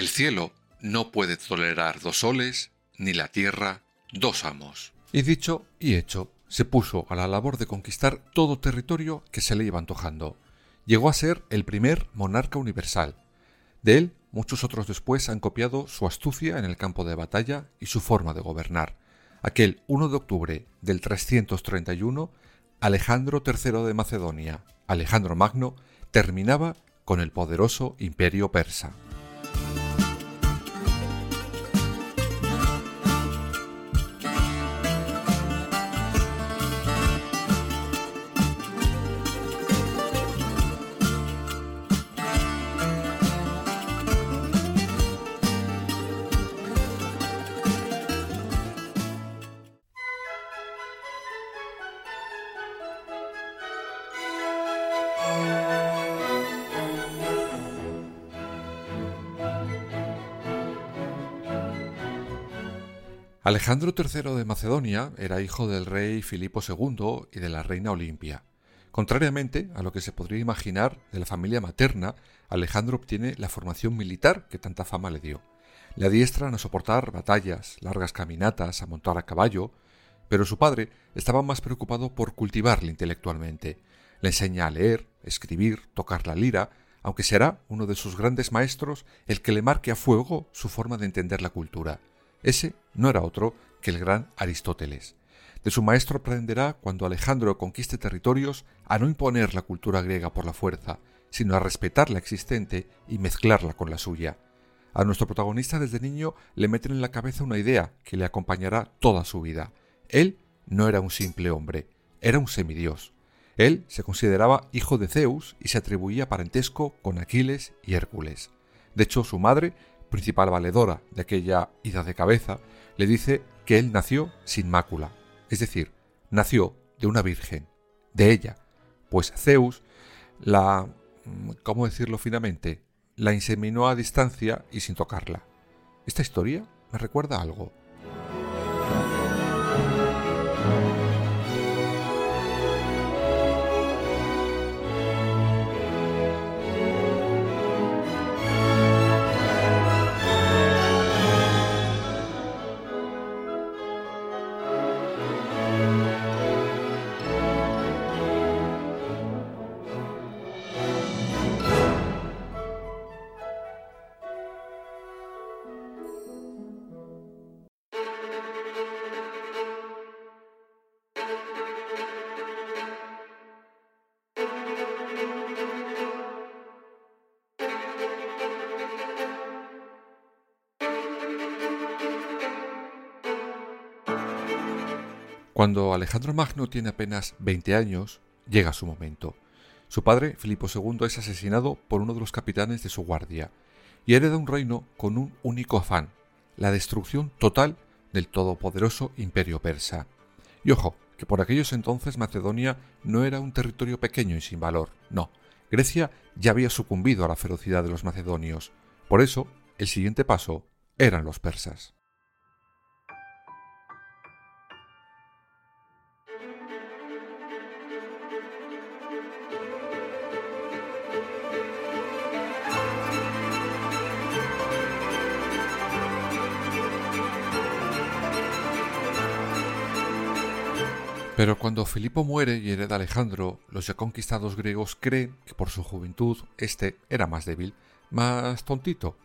El cielo no puede tolerar dos soles, ni la tierra dos amos. Y dicho y hecho, se puso a la labor de conquistar todo territorio que se le iba antojando. Llegó a ser el primer monarca universal. De él, muchos otros después han copiado su astucia en el campo de batalla y su forma de gobernar. Aquel 1 de octubre del 331, Alejandro III de Macedonia, Alejandro Magno, terminaba con el poderoso imperio persa. Alejandro III de Macedonia era hijo del rey Filipo II y de la reina Olimpia. Contrariamente a lo que se podría imaginar de la familia materna, Alejandro obtiene la formación militar que tanta fama le dio. Le adiestran a soportar batallas, largas caminatas, a montar a caballo, pero su padre estaba más preocupado por cultivarle intelectualmente. Le enseña a leer, escribir, tocar la lira, aunque será uno de sus grandes maestros el que le marque a fuego su forma de entender la cultura. Ese no era otro que el gran Aristóteles. De su maestro aprenderá cuando Alejandro conquiste territorios a no imponer la cultura griega por la fuerza, sino a respetar la existente y mezclarla con la suya. A nuestro protagonista desde niño le meten en la cabeza una idea que le acompañará toda su vida. Él no era un simple hombre, era un semidios. Él se consideraba hijo de Zeus y se atribuía parentesco con Aquiles y Hércules. De hecho, su madre principal valedora de aquella ida de cabeza, le dice que él nació sin mácula, es decir, nació de una virgen, de ella, pues Zeus la, mm, ¿cómo decirlo finamente?, la inseminó a distancia y sin tocarla. Esta historia me recuerda algo. Cuando Alejandro Magno tiene apenas 20 años, llega su momento. Su padre, Filipo II, es asesinado por uno de los capitanes de su guardia y hereda un reino con un único afán, la destrucción total del todopoderoso imperio persa. Y ojo, que por aquellos entonces Macedonia no era un territorio pequeño y sin valor, no. Grecia ya había sucumbido a la ferocidad de los macedonios. Por eso, el siguiente paso eran los persas. Pero cuando Filipo muere y hereda Alejandro, los ya conquistados griegos creen que por su juventud éste era más débil, más tontito.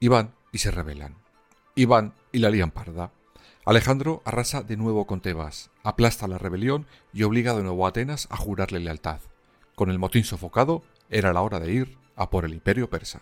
Y van y se rebelan. Y van y la lían parda. Alejandro arrasa de nuevo con Tebas, aplasta la rebelión y obliga de nuevo a Atenas a jurarle lealtad. Con el motín sofocado, era la hora de ir a por el imperio persa.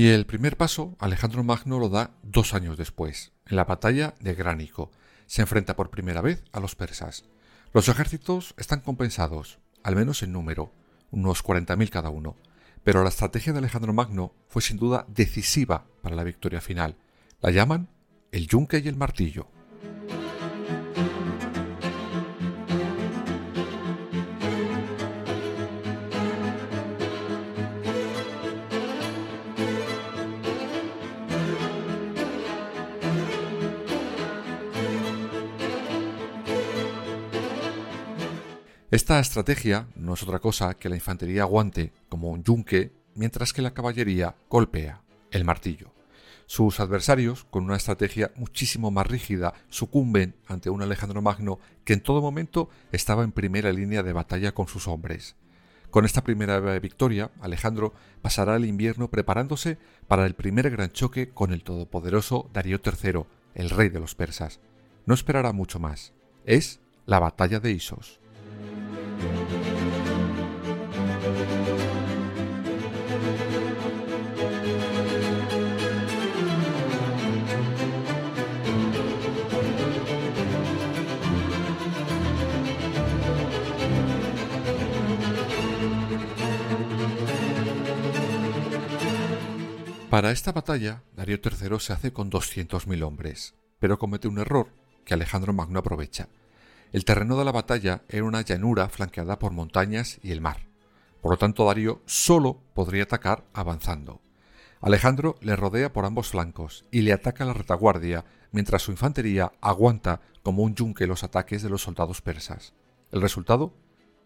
Y el primer paso Alejandro Magno lo da dos años después, en la batalla de Gránico. Se enfrenta por primera vez a los persas. Los ejércitos están compensados, al menos en número, unos 40.000 cada uno, pero la estrategia de Alejandro Magno fue sin duda decisiva para la victoria final. La llaman el yunque y el martillo. Esta estrategia no es otra cosa que la infantería aguante como un yunque, mientras que la caballería golpea el martillo. Sus adversarios, con una estrategia muchísimo más rígida, sucumben ante un Alejandro Magno que en todo momento estaba en primera línea de batalla con sus hombres. Con esta primera victoria, Alejandro pasará el invierno preparándose para el primer gran choque con el todopoderoso Darío III, el rey de los persas. No esperará mucho más. Es la batalla de Isos. Para esta batalla, Darío III se hace con 200.000 hombres, pero comete un error que Alejandro Magno aprovecha. El terreno de la batalla era una llanura flanqueada por montañas y el mar. Por lo tanto, Darío solo podría atacar avanzando. Alejandro le rodea por ambos flancos y le ataca a la retaguardia, mientras su infantería aguanta como un yunque los ataques de los soldados persas. El resultado,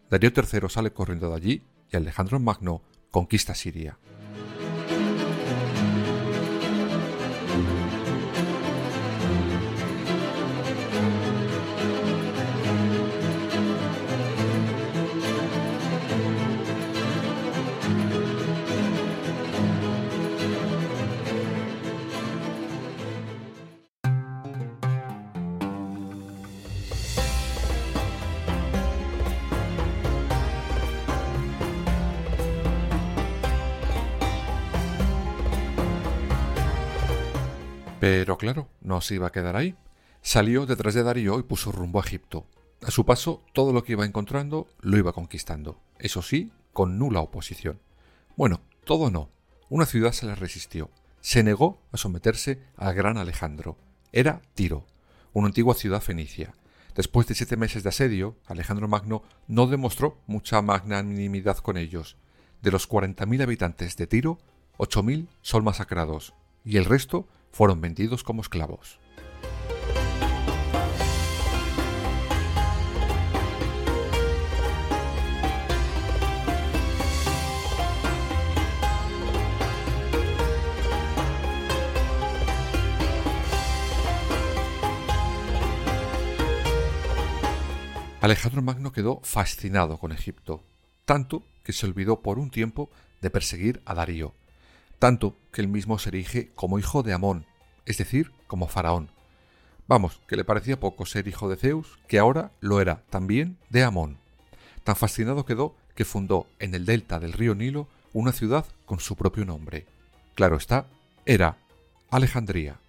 Darío III sale corriendo de allí y Alejandro Magno conquista Siria. Pero claro, no se iba a quedar ahí. Salió detrás de Darío y puso rumbo a Egipto. A su paso, todo lo que iba encontrando lo iba conquistando, eso sí, con nula oposición. Bueno, todo no. Una ciudad se le resistió. Se negó a someterse al gran Alejandro. Era Tiro, una antigua ciudad fenicia. Después de siete meses de asedio, Alejandro Magno no demostró mucha magnanimidad con ellos. De los 40.000 habitantes de Tiro, 8.000 son masacrados, y el resto fueron vendidos como esclavos. Alejandro Magno quedó fascinado con Egipto, tanto que se olvidó por un tiempo de perseguir a Darío, tanto que él mismo se erige como hijo de Amón, es decir, como faraón. Vamos, que le parecía poco ser hijo de Zeus, que ahora lo era también de Amón. Tan fascinado quedó que fundó en el delta del río Nilo una ciudad con su propio nombre. Claro está, era Alejandría.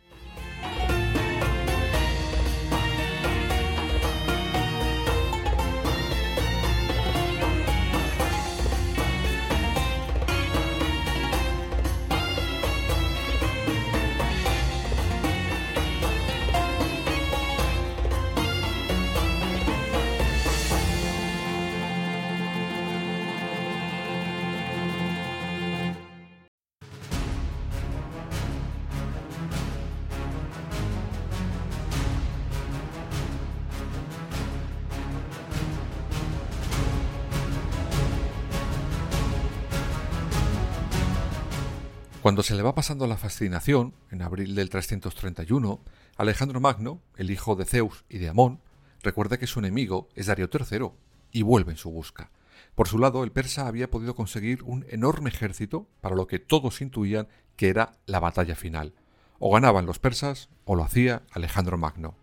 Cuando se le va pasando la fascinación, en abril del 331, Alejandro Magno, el hijo de Zeus y de Amón, recuerda que su enemigo es Darío III y vuelve en su busca. Por su lado, el persa había podido conseguir un enorme ejército para lo que todos intuían que era la batalla final. O ganaban los persas o lo hacía Alejandro Magno.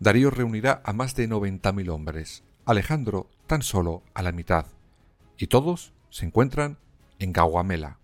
Darío reunirá a más de 90.000 hombres, Alejandro tan solo a la mitad. Y todos se encuentran en Gaugamela,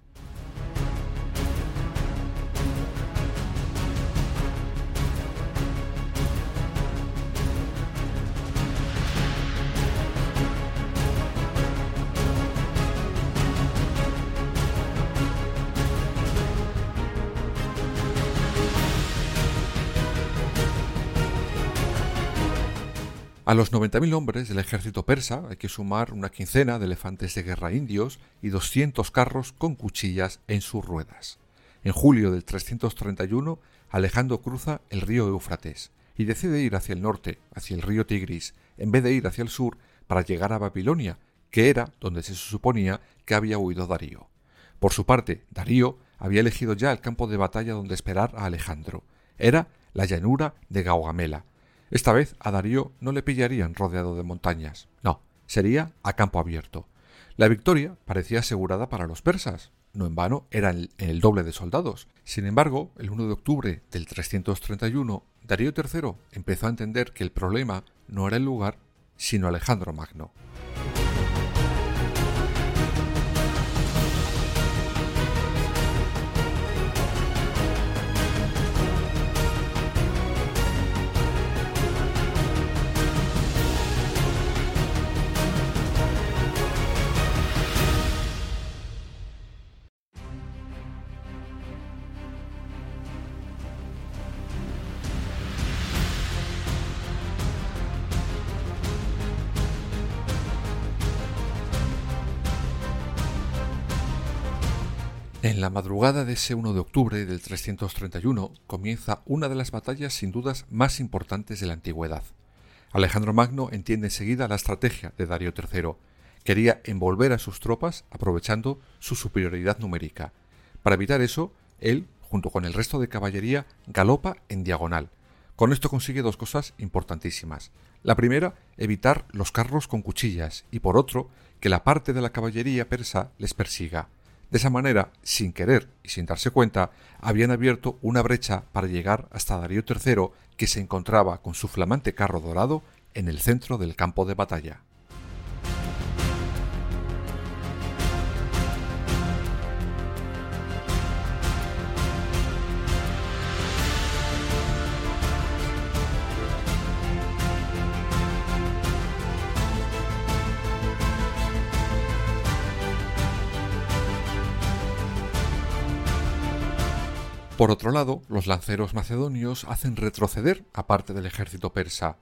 A los 90.000 hombres del ejército persa hay que sumar una quincena de elefantes de guerra indios y 200 carros con cuchillas en sus ruedas. En julio del 331, Alejandro cruza el río Éufrates y decide ir hacia el norte, hacia el río Tigris, en vez de ir hacia el sur para llegar a Babilonia, que era donde se suponía que había huido Darío. Por su parte, Darío había elegido ya el campo de batalla donde esperar a Alejandro. Era la llanura de Gaugamela. Esta vez a Darío no le pillarían rodeado de montañas. No, sería a campo abierto. La victoria parecía asegurada para los persas. No en vano eran el doble de soldados. Sin embargo, el 1 de octubre del 331, Darío III empezó a entender que el problema no era el lugar, sino Alejandro Magno. En la madrugada de ese 1 de octubre del 331 comienza una de las batallas sin dudas más importantes de la antigüedad. Alejandro Magno entiende enseguida la estrategia de Darío III. Quería envolver a sus tropas aprovechando su superioridad numérica. Para evitar eso, él, junto con el resto de caballería, galopa en diagonal. Con esto consigue dos cosas importantísimas. La primera, evitar los carros con cuchillas y por otro, que la parte de la caballería persa les persiga. De esa manera, sin querer y sin darse cuenta, habían abierto una brecha para llegar hasta Darío III, que se encontraba con su flamante carro dorado en el centro del campo de batalla. Por otro lado, los lanceros macedonios hacen retroceder a parte del ejército persa.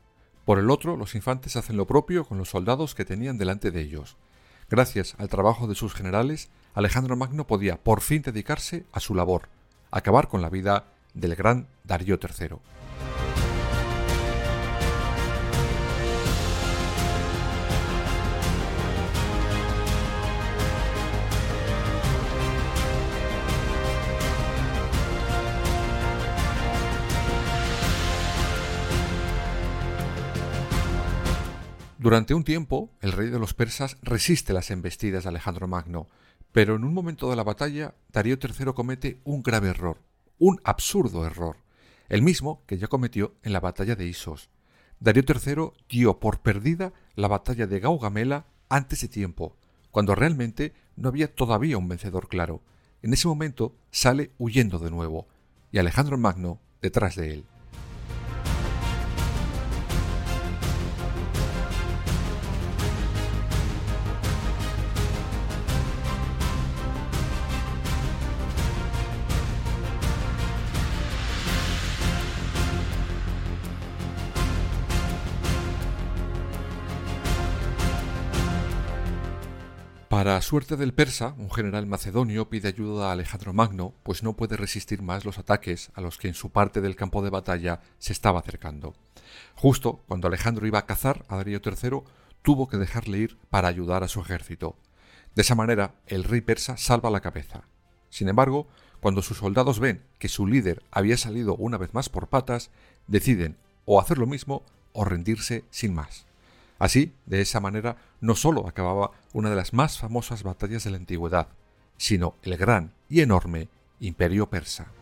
Por el otro, los infantes hacen lo propio con los soldados que tenían delante de ellos. Gracias al trabajo de sus generales, Alejandro Magno podía por fin dedicarse a su labor, acabar con la vida del gran Darío III. Durante un tiempo, el rey de los persas resiste las embestidas de Alejandro Magno, pero en un momento de la batalla, Darío III comete un grave error, un absurdo error, el mismo que ya cometió en la batalla de Isos. Darío III dio por perdida la batalla de Gaugamela antes de tiempo, cuando realmente no había todavía un vencedor claro. En ese momento sale huyendo de nuevo, y Alejandro Magno detrás de él. Para suerte del persa, un general macedonio pide ayuda a Alejandro Magno, pues no puede resistir más los ataques a los que en su parte del campo de batalla se estaba acercando. Justo cuando Alejandro iba a cazar a Darío III, tuvo que dejarle ir para ayudar a su ejército. De esa manera, el rey persa salva la cabeza. Sin embargo, cuando sus soldados ven que su líder había salido una vez más por patas, deciden o hacer lo mismo o rendirse sin más. Así, de esa manera, no sólo acababa una de las más famosas batallas de la antigüedad, sino el gran y enorme imperio persa.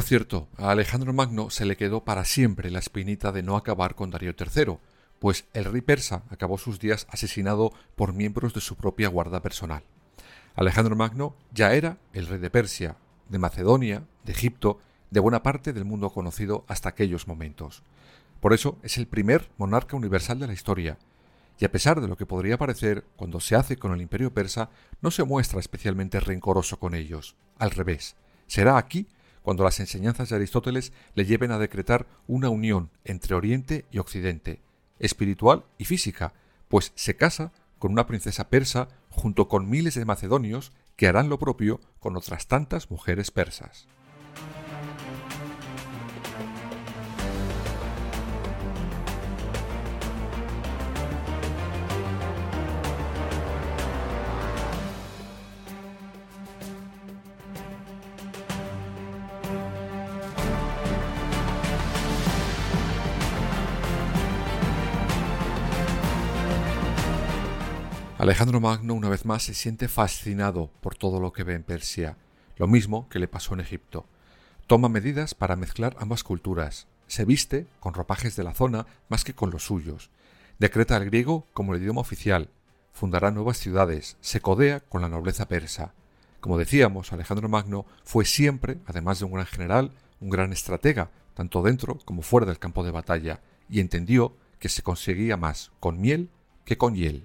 Por cierto, a Alejandro Magno se le quedó para siempre la espinita de no acabar con Darío III, pues el rey persa acabó sus días asesinado por miembros de su propia guarda personal. Alejandro Magno ya era el rey de Persia, de Macedonia, de Egipto, de buena parte del mundo conocido hasta aquellos momentos. Por eso es el primer monarca universal de la historia, y a pesar de lo que podría parecer, cuando se hace con el imperio persa, no se muestra especialmente rencoroso con ellos. Al revés, será aquí cuando las enseñanzas de Aristóteles le lleven a decretar una unión entre Oriente y Occidente, espiritual y física, pues se casa con una princesa persa junto con miles de macedonios que harán lo propio con otras tantas mujeres persas. Alejandro Magno una vez más se siente fascinado por todo lo que ve en Persia, lo mismo que le pasó en Egipto. Toma medidas para mezclar ambas culturas, se viste con ropajes de la zona más que con los suyos, decreta el griego como el idioma oficial, fundará nuevas ciudades, se codea con la nobleza persa. Como decíamos, Alejandro Magno fue siempre, además de un gran general, un gran estratega, tanto dentro como fuera del campo de batalla, y entendió que se conseguía más con miel que con hiel.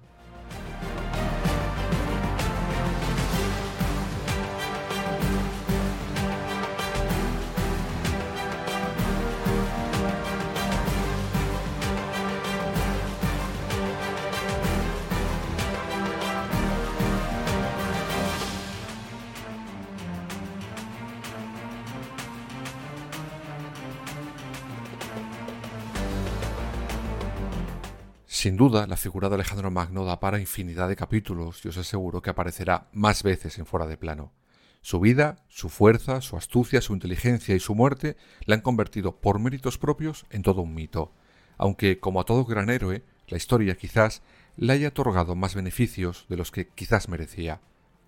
Sin duda, la figura de Alejandro Magno da para infinidad de capítulos y os aseguro que aparecerá más veces en fuera de plano. Su vida, su fuerza, su astucia, su inteligencia y su muerte la han convertido por méritos propios en todo un mito, aunque, como a todo gran héroe, la historia quizás le haya otorgado más beneficios de los que quizás merecía.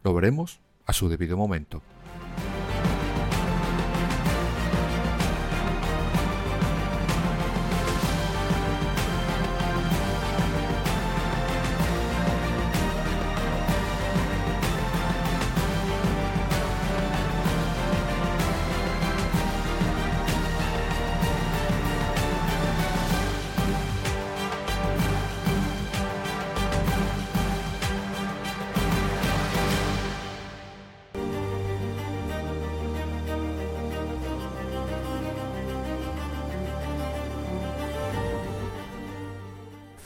Lo veremos a su debido momento.